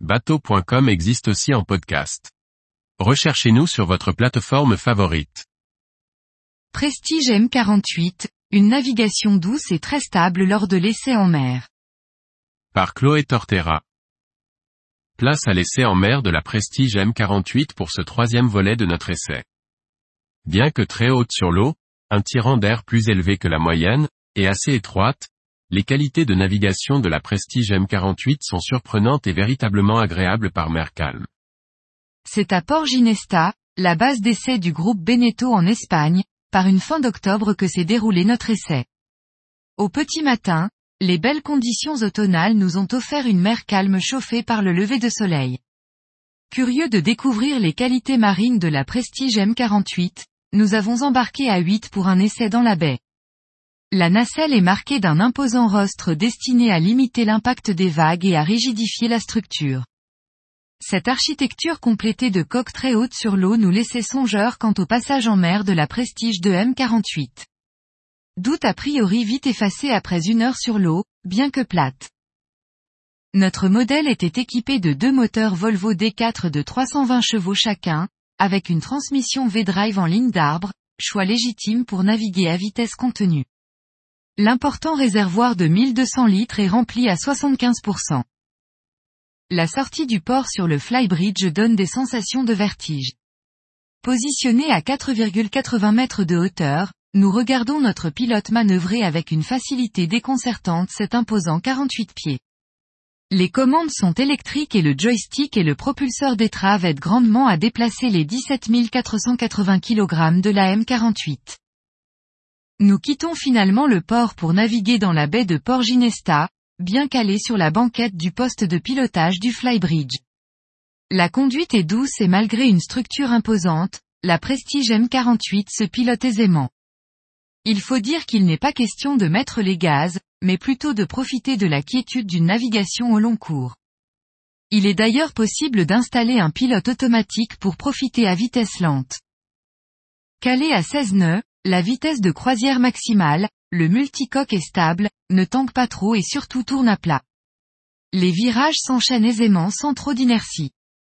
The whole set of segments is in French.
bateau.com existe aussi en podcast. Recherchez-nous sur votre plateforme favorite. Prestige M48, une navigation douce et très stable lors de l'essai en mer. Par Chloé Tortera. Place à l'essai en mer de la Prestige M48 pour ce troisième volet de notre essai. Bien que très haute sur l'eau, un tirant d'air plus élevé que la moyenne, et assez étroite, les qualités de navigation de la Prestige M48 sont surprenantes et véritablement agréables par mer calme. C'est à Port Ginesta, la base d'essai du groupe Beneteau en Espagne, par une fin d'octobre que s'est déroulé notre essai. Au petit matin, les belles conditions automnales nous ont offert une mer calme chauffée par le lever de soleil. Curieux de découvrir les qualités marines de la Prestige M48, nous avons embarqué à 8 pour un essai dans la baie. La nacelle est marquée d'un imposant rostre destiné à limiter l'impact des vagues et à rigidifier la structure. Cette architecture complétée de coques très hautes sur l'eau nous laissait songeurs quant au passage en mer de la Prestige de M48. Doute a priori vite effacé après une heure sur l'eau, bien que plate. Notre modèle était équipé de deux moteurs Volvo D4 de 320 chevaux chacun, avec une transmission V-Drive en ligne d'arbre, choix légitime pour naviguer à vitesse contenue. L'important réservoir de 1200 litres est rempli à 75%. La sortie du port sur le flybridge donne des sensations de vertige. Positionné à 4,80 mètres de hauteur, nous regardons notre pilote manœuvrer avec une facilité déconcertante cet imposant 48 pieds. Les commandes sont électriques et le joystick et le propulseur d'étrave aident grandement à déplacer les 17 480 kg de la M48. Nous quittons finalement le port pour naviguer dans la baie de Port Ginesta, bien calé sur la banquette du poste de pilotage du flybridge. La conduite est douce et malgré une structure imposante, la Prestige M48 se pilote aisément. Il faut dire qu'il n'est pas question de mettre les gaz, mais plutôt de profiter de la quiétude d'une navigation au long cours. Il est d'ailleurs possible d'installer un pilote automatique pour profiter à vitesse lente. Calé à 16 nœuds, la vitesse de croisière maximale, le multicoque est stable, ne tanque pas trop et surtout tourne à plat. Les virages s'enchaînent aisément sans trop d'inertie.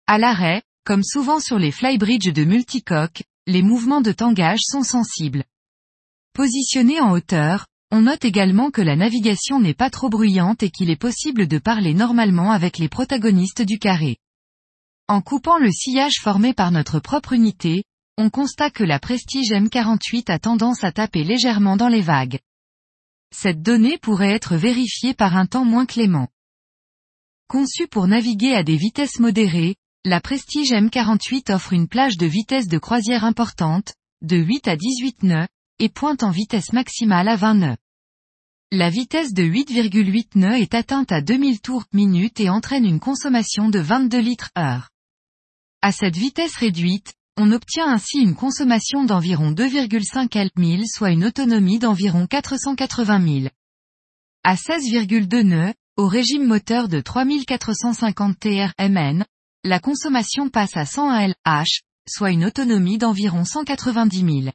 À l'arrêt, comme souvent sur les flybridges de multicoque, les mouvements de tangage sont sensibles. Positionné en hauteur, on note également que la navigation n'est pas trop bruyante et qu'il est possible de parler normalement avec les protagonistes du carré. En coupant le sillage formé par notre propre unité, on constate que la Prestige M48 a tendance à taper légèrement dans les vagues. Cette donnée pourrait être vérifiée par un temps moins clément. Conçue pour naviguer à des vitesses modérées, la Prestige M48 offre une plage de vitesse de croisière importante, de 8 à 18 nœuds, et pointe en vitesse maximale à 20 nœuds. La vitesse de 8,8 nœuds est atteinte à 2000 tours minute et entraîne une consommation de 22 litres heure. À cette vitesse réduite, on obtient ainsi une consommation d'environ 2,5 L soit une autonomie d'environ 480 000. À 16,2 nœuds, au régime moteur de 3450 TR-MN, la consommation passe à 100 LH, soit une autonomie d'environ 190 000.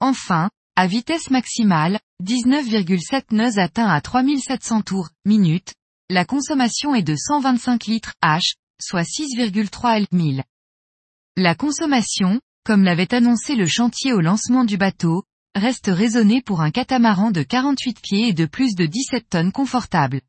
Enfin, à vitesse maximale, 19,7 nœuds atteint à 3700 tours, minute, la consommation est de 125 litres H, soit 6,3 L 1000. La consommation, comme l'avait annoncé le chantier au lancement du bateau, reste raisonnée pour un catamaran de 48 pieds et de plus de 17 tonnes confortable.